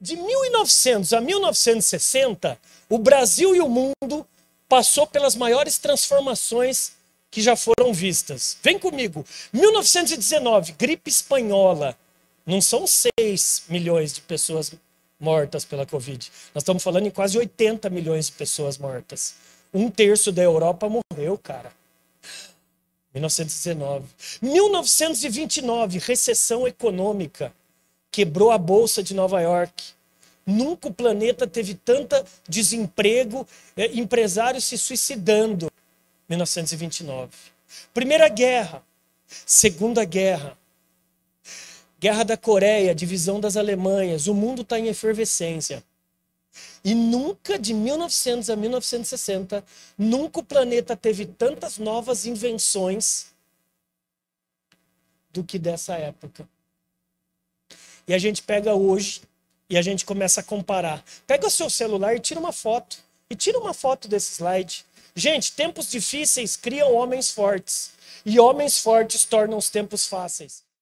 De 1900 a 1960, o Brasil e o mundo passou pelas maiores transformações que já foram vistas. Vem comigo. 1919, gripe espanhola. Não são 6 milhões de pessoas mortas pela Covid. Nós estamos falando em quase 80 milhões de pessoas mortas. Um terço da Europa morreu, cara. 1919. 1929, recessão econômica. Quebrou a bolsa de Nova York. Nunca o planeta teve tanto desemprego, é, empresários se suicidando. 1929. Primeira guerra. Segunda guerra. Guerra da Coreia, divisão das Alemanhas. O mundo está em efervescência. E nunca, de 1900 a 1960, nunca o planeta teve tantas novas invenções do que dessa época. E a gente pega hoje e a gente começa a comparar. Pega o seu celular e tira uma foto. E tira uma foto desse slide. Gente, tempos difíceis criam homens fortes. E homens fortes tornam os tempos fáceis.